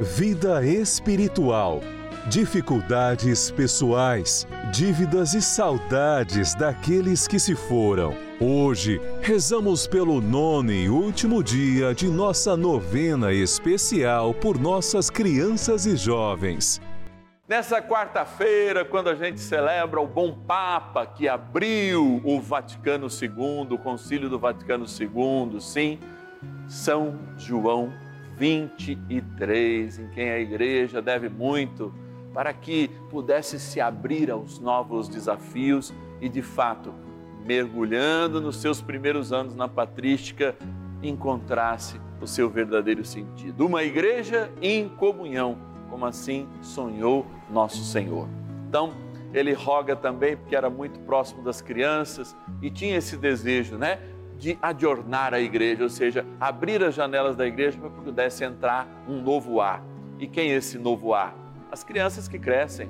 vida espiritual, dificuldades pessoais, dívidas e saudades daqueles que se foram. Hoje, rezamos pelo nono e último dia de nossa novena especial por nossas crianças e jovens. Nessa quarta-feira, quando a gente celebra o bom Papa que abriu o Vaticano II, o Concílio do Vaticano II, sim, São João 23, em quem a igreja deve muito, para que pudesse se abrir aos novos desafios e, de fato, mergulhando nos seus primeiros anos na patrística, encontrasse o seu verdadeiro sentido. Uma igreja em comunhão, como assim sonhou nosso Senhor. Então, ele roga também, porque era muito próximo das crianças e tinha esse desejo, né? De adornar a igreja, ou seja, abrir as janelas da igreja para que pudesse entrar um novo ar. E quem é esse novo ar? As crianças que crescem.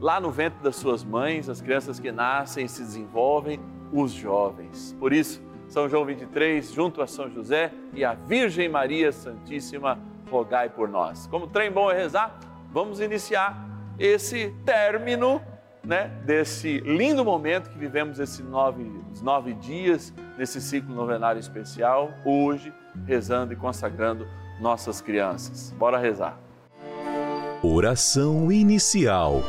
Lá no ventre das suas mães, as crianças que nascem e se desenvolvem, os jovens. Por isso, São João 23, junto a São José e a Virgem Maria Santíssima, rogai por nós. Como trem bom é rezar, vamos iniciar esse término né, desse lindo momento que vivemos esses nove, nove dias, nesse ciclo novenário especial, hoje, rezando e consagrando nossas crianças. Bora rezar. Oração inicial.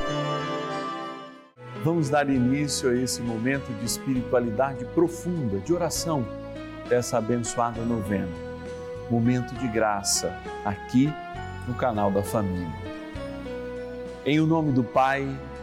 Vamos dar início a esse momento de espiritualidade profunda, de oração, dessa abençoada novena. Momento de graça, aqui no canal da Família. Em o nome do Pai,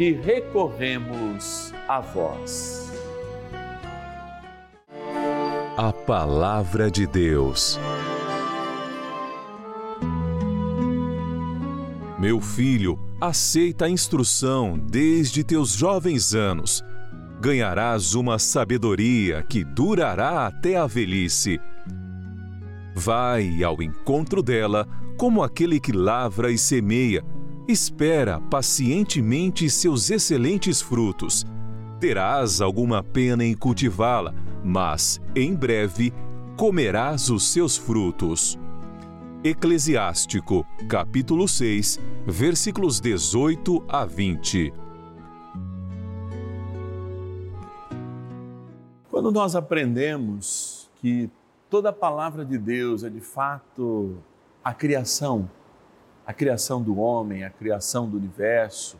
que recorremos a vós. A Palavra de Deus. Meu filho, aceita a instrução desde teus jovens anos. Ganharás uma sabedoria que durará até a velhice. Vai ao encontro dela como aquele que lavra e semeia espera pacientemente seus excelentes frutos. Terás alguma pena em cultivá-la, mas em breve comerás os seus frutos. Eclesiástico, capítulo 6, versículos 18 a 20. Quando nós aprendemos que toda a palavra de Deus é de fato a criação, a criação do homem, a criação do universo,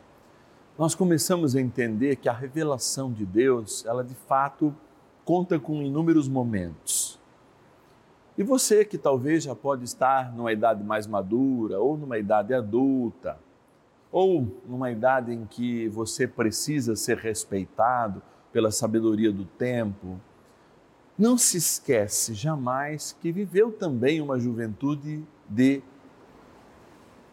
nós começamos a entender que a revelação de Deus, ela de fato conta com inúmeros momentos. E você que talvez já pode estar numa idade mais madura, ou numa idade adulta, ou numa idade em que você precisa ser respeitado pela sabedoria do tempo, não se esquece jamais que viveu também uma juventude de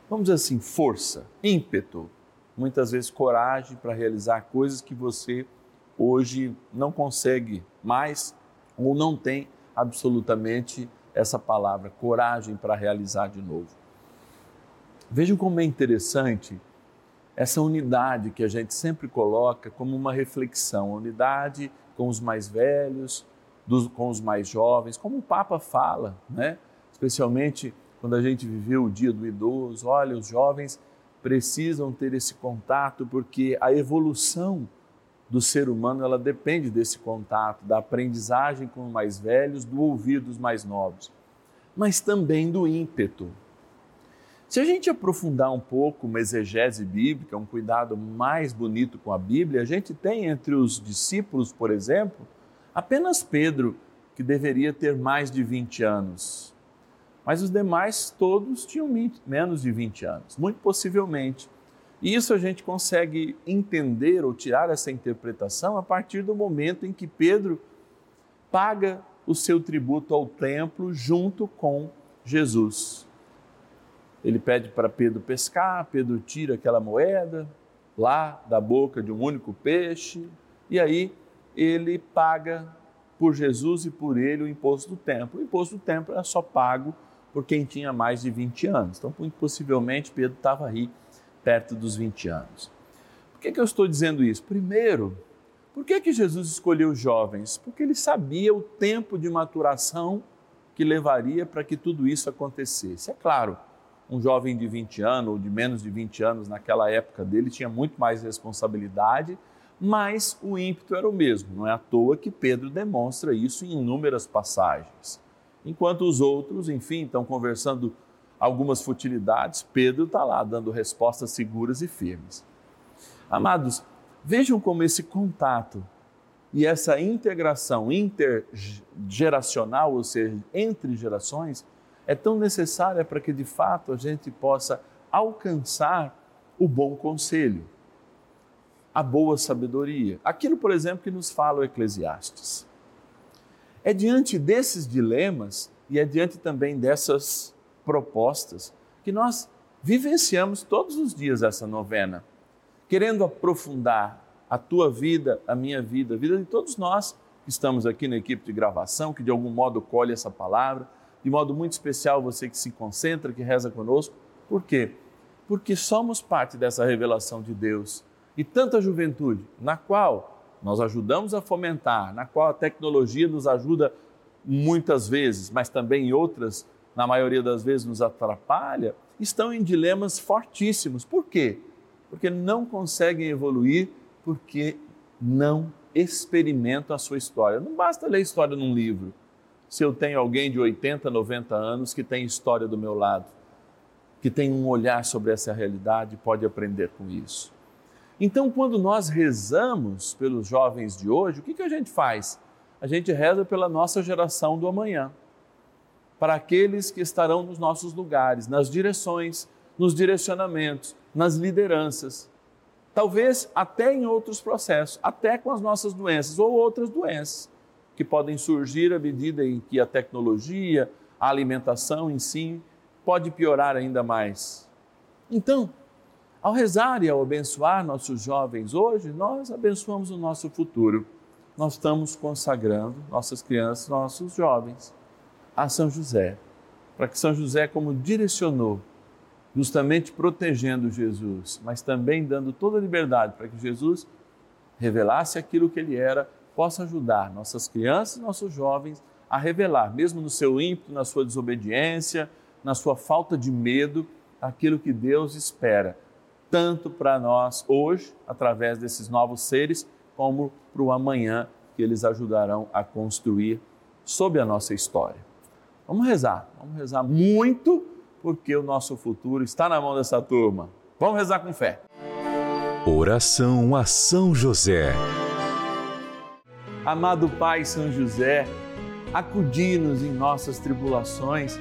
vamos dizer assim, força, ímpeto, muitas vezes coragem para realizar coisas que você hoje não consegue mais ou não tem absolutamente essa palavra, coragem para realizar de novo. Vejam como é interessante essa unidade que a gente sempre coloca como uma reflexão, unidade com os mais velhos, dos, com os mais jovens, como o Papa fala, né? especialmente quando a gente viveu o dia do idoso, olha, os jovens precisam ter esse contato porque a evolução do ser humano ela depende desse contato, da aprendizagem com os mais velhos, do ouvir dos mais novos, mas também do ímpeto. Se a gente aprofundar um pouco uma exegese bíblica, um cuidado mais bonito com a Bíblia, a gente tem entre os discípulos, por exemplo, apenas Pedro, que deveria ter mais de 20 anos mas os demais todos tinham menos de 20 anos, muito possivelmente. E isso a gente consegue entender ou tirar essa interpretação a partir do momento em que Pedro paga o seu tributo ao templo junto com Jesus. Ele pede para Pedro pescar, Pedro tira aquela moeda lá da boca de um único peixe, e aí ele paga por Jesus e por ele o imposto do templo. O imposto do templo é só pago por quem tinha mais de 20 anos. Então, possivelmente, Pedro estava aí perto dos 20 anos. Por que, que eu estou dizendo isso? Primeiro, por que, que Jesus escolheu jovens? Porque ele sabia o tempo de maturação que levaria para que tudo isso acontecesse. É claro, um jovem de 20 anos ou de menos de 20 anos naquela época dele tinha muito mais responsabilidade, mas o ímpeto era o mesmo. Não é à toa que Pedro demonstra isso em inúmeras passagens. Enquanto os outros, enfim, estão conversando algumas futilidades, Pedro está lá dando respostas seguras e firmes. Amados, vejam como esse contato e essa integração intergeracional, ou seja, entre gerações, é tão necessária para que de fato a gente possa alcançar o bom conselho, a boa sabedoria. Aquilo, por exemplo, que nos fala o Eclesiastes. É diante desses dilemas e é diante também dessas propostas que nós vivenciamos todos os dias essa novena, querendo aprofundar a tua vida, a minha vida, a vida de todos nós que estamos aqui na equipe de gravação, que de algum modo colhe essa palavra, de modo muito especial você que se concentra, que reza conosco. Por quê? Porque somos parte dessa revelação de Deus e tanta juventude na qual nós ajudamos a fomentar, na qual a tecnologia nos ajuda muitas vezes, mas também outras, na maioria das vezes, nos atrapalha, estão em dilemas fortíssimos. Por quê? Porque não conseguem evoluir, porque não experimentam a sua história. Não basta ler história num livro. Se eu tenho alguém de 80, 90 anos que tem história do meu lado, que tem um olhar sobre essa realidade, pode aprender com isso. Então, quando nós rezamos pelos jovens de hoje, o que, que a gente faz? A gente reza pela nossa geração do amanhã, para aqueles que estarão nos nossos lugares, nas direções nos direcionamentos, nas lideranças, talvez até em outros processos, até com as nossas doenças ou outras doenças que podem surgir à medida em que a tecnologia, a alimentação em si pode piorar ainda mais. Então, ao rezar e ao abençoar nossos jovens hoje, nós abençoamos o nosso futuro. Nós estamos consagrando nossas crianças, nossos jovens a São José, para que São José, como direcionou, justamente protegendo Jesus, mas também dando toda a liberdade para que Jesus revelasse aquilo que ele era, possa ajudar nossas crianças, nossos jovens a revelar, mesmo no seu ímpeto, na sua desobediência, na sua falta de medo, aquilo que Deus espera, tanto para nós hoje, através desses novos seres, como para o amanhã que eles ajudarão a construir sob a nossa história. Vamos rezar, vamos rezar muito, porque o nosso futuro está na mão dessa turma. Vamos rezar com fé. Oração a São José. Amado Pai São José, acudi-nos em nossas tribulações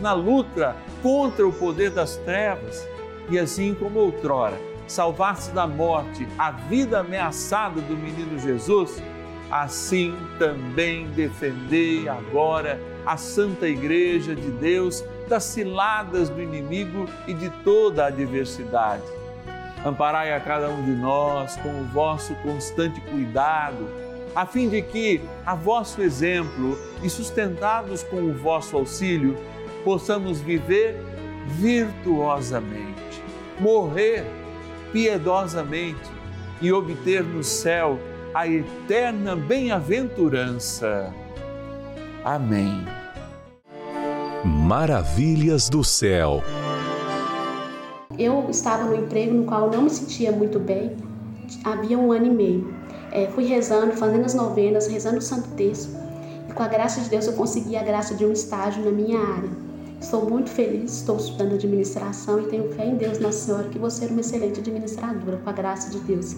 na luta contra o poder das trevas. E assim como outrora, salvaste da morte a vida ameaçada do menino Jesus, assim também defendei agora a Santa Igreja de Deus das ciladas do inimigo e de toda a adversidade. Amparai a cada um de nós com o vosso constante cuidado, a fim de que, a vosso exemplo e sustentados com o vosso auxílio, possamos viver virtuosamente, morrer piedosamente e obter no céu a eterna bem-aventurança. Amém. Maravilhas do céu. Eu estava no emprego no qual não me sentia muito bem, havia um ano e meio. É, fui rezando, fazendo as novenas, rezando o Santo Terço, e com a graça de Deus eu consegui a graça de um estágio na minha área. Estou muito feliz, estou estudando administração e tenho fé em Deus, Nossa Senhora, que vou ser uma excelente administradora, com a graça de Deus.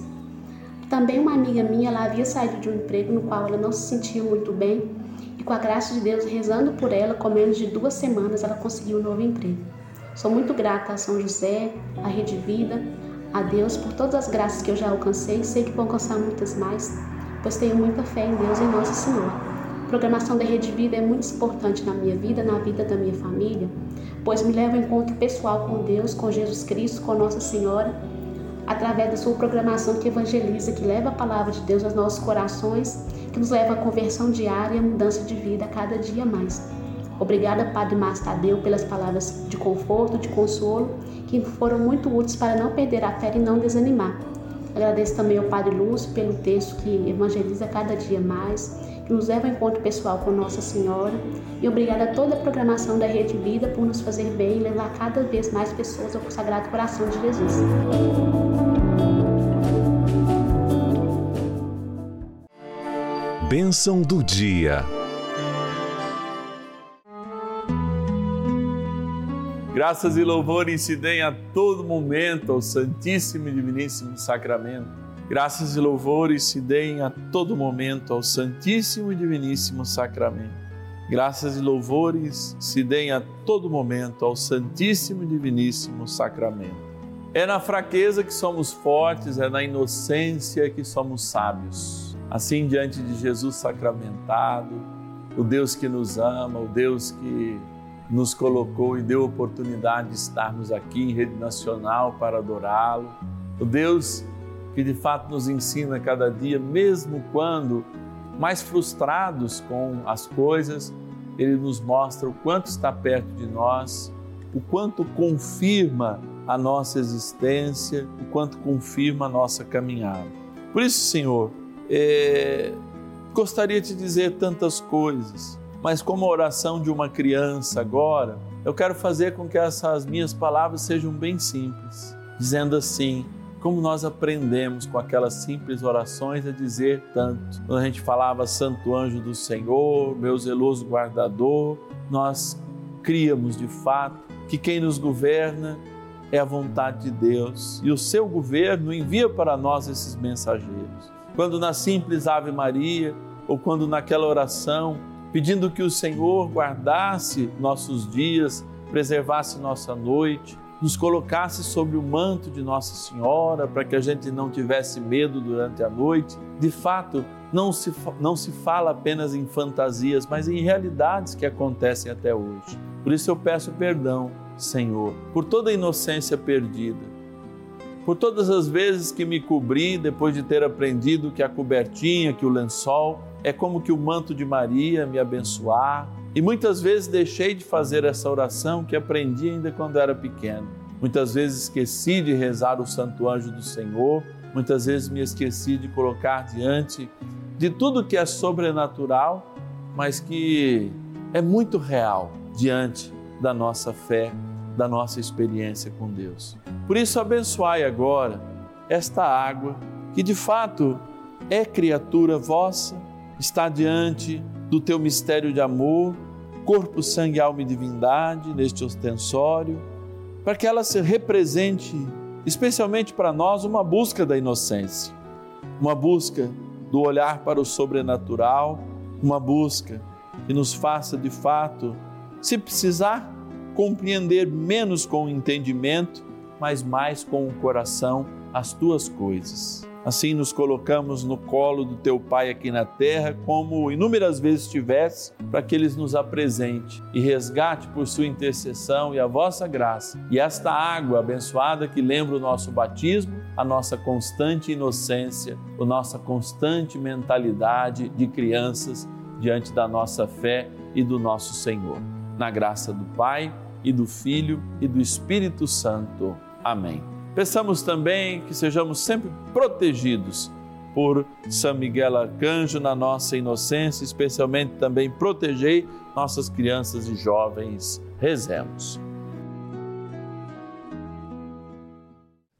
Também uma amiga minha, ela havia saído de um emprego no qual ela não se sentia muito bem e com a graça de Deus, rezando por ela, com menos de duas semanas ela conseguiu um novo emprego. Sou muito grata a São José, à Rede Vida, a Deus por todas as graças que eu já alcancei e sei que vou alcançar muitas mais, pois tenho muita fé em Deus e em Nossa Senhora. Programação da Rede Vida é muito importante na minha vida, na vida da minha família, pois me leva ao encontro pessoal com Deus, com Jesus Cristo, com Nossa Senhora através da sua programação que evangeliza, que leva a palavra de Deus aos nossos corações, que nos leva à conversão diária e à mudança de vida a cada dia mais. Obrigada, Padre Márcio Tadeu, pelas palavras de conforto, de consolo, que foram muito úteis para não perder a fé e não desanimar. Agradeço também ao Padre Lúcio pelo texto que evangeliza cada dia mais, que nos leva ao encontro pessoal com Nossa Senhora. E obrigada a toda a programação da Rede Vida por nos fazer bem e levar cada vez mais pessoas ao Sagrado Coração de Jesus. Bênção do dia. Graças e louvores se deem a todo momento ao Santíssimo e Diviníssimo Sacramento. Graças e louvores se deem a todo momento ao Santíssimo e Diviníssimo Sacramento. Graças e louvores se deem a todo momento ao Santíssimo e Diviníssimo Sacramento. É na fraqueza que somos fortes, é na inocência que somos sábios assim diante de Jesus sacramentado, o Deus que nos ama, o Deus que nos colocou e deu oportunidade de estarmos aqui em rede nacional para adorá-lo. O Deus que de fato nos ensina cada dia, mesmo quando mais frustrados com as coisas, ele nos mostra o quanto está perto de nós, o quanto confirma a nossa existência, o quanto confirma a nossa caminhada. Por isso, Senhor, é... gostaria de dizer tantas coisas, mas como a oração de uma criança agora, eu quero fazer com que essas minhas palavras sejam bem simples, dizendo assim: como nós aprendemos com aquelas simples orações a dizer tanto. Quando a gente falava Santo Anjo do Senhor, meu zeloso guardador, nós criamos de fato que quem nos governa é a vontade de Deus e o seu governo envia para nós esses mensageiros. Quando na simples Ave Maria ou quando naquela oração pedindo que o Senhor guardasse nossos dias, preservasse nossa noite, nos colocasse sobre o manto de Nossa Senhora para que a gente não tivesse medo durante a noite. De fato, não se, não se fala apenas em fantasias, mas em realidades que acontecem até hoje. Por isso eu peço perdão, Senhor, por toda a inocência perdida, por todas as vezes que me cobri depois de ter aprendido que a cobertinha, que o lençol é como que o manto de Maria me abençoar e muitas vezes deixei de fazer essa oração que aprendi ainda quando era pequeno. Muitas vezes esqueci de rezar o Santo Anjo do Senhor, muitas vezes me esqueci de colocar diante de tudo que é sobrenatural, mas que é muito real diante da nossa fé, da nossa experiência com Deus. Por isso, abençoai agora esta água que de fato é criatura vossa, está diante do teu mistério de amor, corpo, sangue, alma e divindade neste ostensório, para que ela se represente, especialmente para nós, uma busca da inocência, uma busca do olhar para o sobrenatural, uma busca que nos faça de fato, se precisar, compreender menos com o entendimento, mas mais com o coração as tuas coisas. Assim nos colocamos no colo do teu Pai aqui na terra, como inúmeras vezes tivesse, para que Ele nos apresente e resgate por sua intercessão e a vossa graça. E esta água abençoada que lembra o nosso batismo, a nossa constante inocência, a nossa constante mentalidade de crianças diante da nossa fé e do nosso Senhor. Na graça do Pai e do Filho e do Espírito Santo. Amém. Peçamos também que sejamos sempre protegidos por São Miguel Arcanjo na nossa inocência, especialmente também protegei nossas crianças e jovens. Rezemos.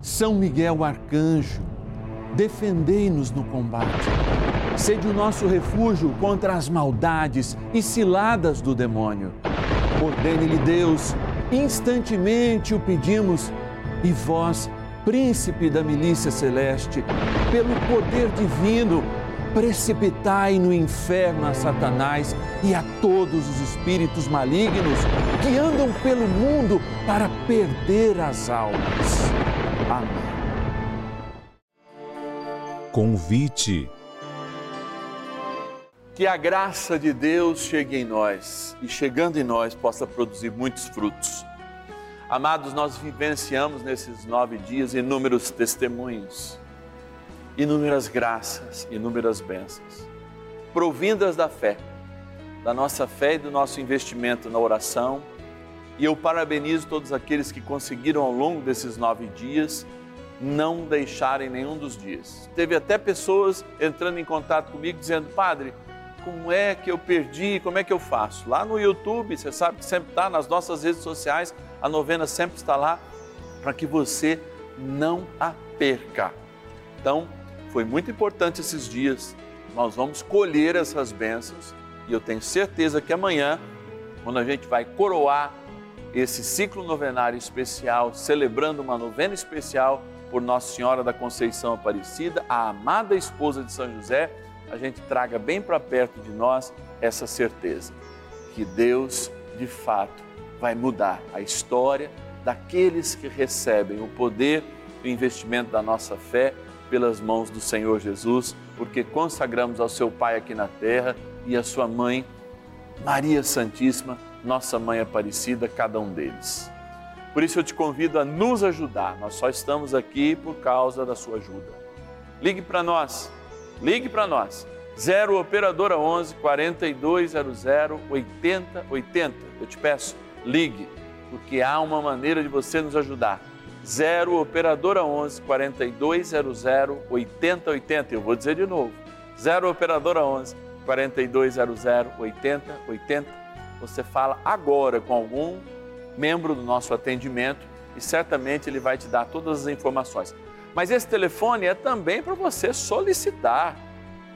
São Miguel Arcanjo, defendei-nos no combate. Sede o nosso refúgio contra as maldades e ciladas do demônio. Ordene-lhe Deus, instantemente o pedimos e vós, príncipe da milícia celeste, pelo poder divino, precipitai no inferno a Satanás e a todos os espíritos malignos que andam pelo mundo para perder as almas. Amém. Convite. Que a graça de Deus chegue em nós e, chegando em nós, possa produzir muitos frutos Amados, nós vivenciamos nesses nove dias inúmeros testemunhos, inúmeras graças, inúmeras bênçãos, provindas da fé, da nossa fé e do nosso investimento na oração. E eu parabenizo todos aqueles que conseguiram ao longo desses nove dias não deixarem nenhum dos dias. Teve até pessoas entrando em contato comigo dizendo, Padre, como é que eu perdi, como é que eu faço? Lá no YouTube, você sabe que sempre está, nas nossas redes sociais, a novena sempre está lá para que você não a perca. Então, foi muito importante esses dias. Nós vamos colher essas bênçãos e eu tenho certeza que amanhã, quando a gente vai coroar esse ciclo novenário especial, celebrando uma novena especial por Nossa Senhora da Conceição Aparecida, a amada esposa de São José, a gente traga bem para perto de nós essa certeza que Deus, de fato, vai mudar a história daqueles que recebem o poder o investimento da nossa fé pelas mãos do Senhor Jesus, porque consagramos ao seu Pai aqui na terra e à sua mãe, Maria Santíssima, Nossa Mãe Aparecida, cada um deles. Por isso eu te convido a nos ajudar. Nós só estamos aqui por causa da sua ajuda. Ligue para nós. Ligue para nós. 0 operadora 11 4200 8080. Eu te peço, ligue, porque há uma maneira de você nos ajudar. 0 operadora 11 4200 8080. Eu vou dizer de novo. 0 operadora 11 4200 8080. Você fala agora com algum membro do nosso atendimento e certamente ele vai te dar todas as informações. Mas esse telefone é também para você solicitar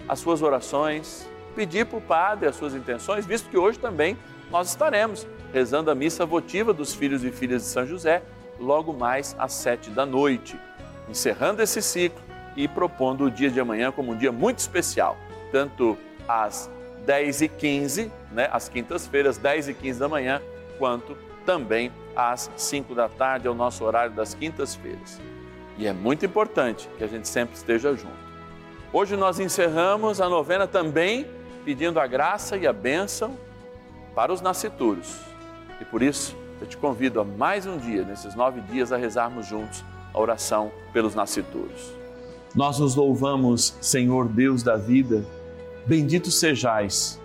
as suas orações, pedir para o Padre as suas intenções, visto que hoje também nós estaremos rezando a missa votiva dos filhos e filhas de São José, logo mais às sete da noite, encerrando esse ciclo e propondo o dia de amanhã como um dia muito especial, tanto às 10 e 15, né, às quintas-feiras, 10 e 15 da manhã, quanto também às 5 da tarde, é o nosso horário das quintas-feiras. E é muito importante que a gente sempre esteja junto. Hoje nós encerramos a novena também pedindo a graça e a bênção para os nascituros. E por isso eu te convido a mais um dia, nesses nove dias, a rezarmos juntos a oração pelos nascituros. Nós nos louvamos, Senhor Deus da vida, bendito sejais,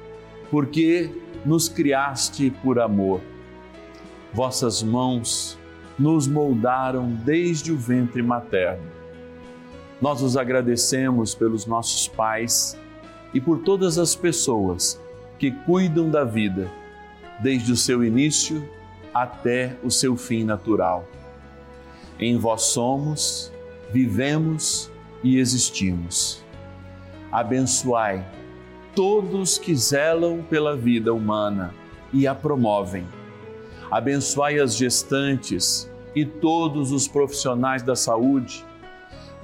porque nos criaste por amor vossas mãos nos moldaram desde o ventre materno. Nós os agradecemos pelos nossos pais e por todas as pessoas que cuidam da vida, desde o seu início até o seu fim natural. Em vós somos, vivemos e existimos. Abençoai todos que zelam pela vida humana e a promovem abençoai as gestantes e todos os profissionais da saúde.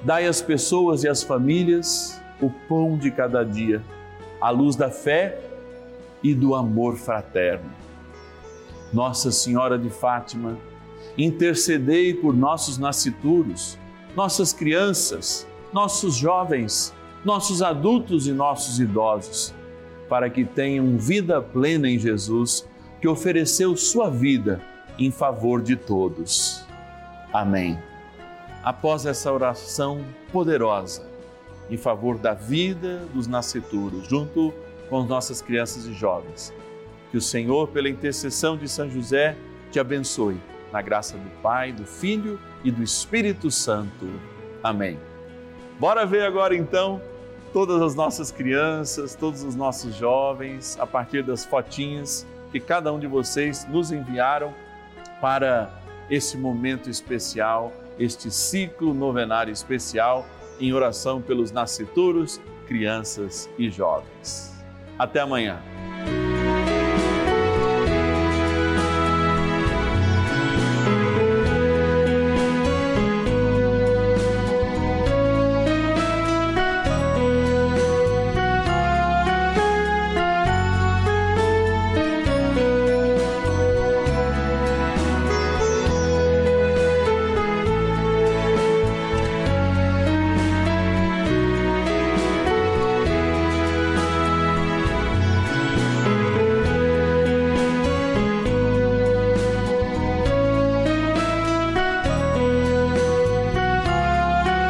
Dai às pessoas e às famílias o pão de cada dia, a luz da fé e do amor fraterno. Nossa Senhora de Fátima, intercedei por nossos nascituros, nossas crianças, nossos jovens, nossos adultos e nossos idosos, para que tenham vida plena em Jesus que ofereceu sua vida em favor de todos. Amém. Após essa oração poderosa em favor da vida dos nascituros, junto com nossas crianças e jovens, que o Senhor, pela intercessão de São José, te abençoe, na graça do Pai, do Filho e do Espírito Santo. Amém. Bora ver agora então todas as nossas crianças, todos os nossos jovens, a partir das fotinhas que cada um de vocês nos enviaram para esse momento especial, este ciclo novenário especial em oração pelos nascituros, crianças e jovens. Até amanhã.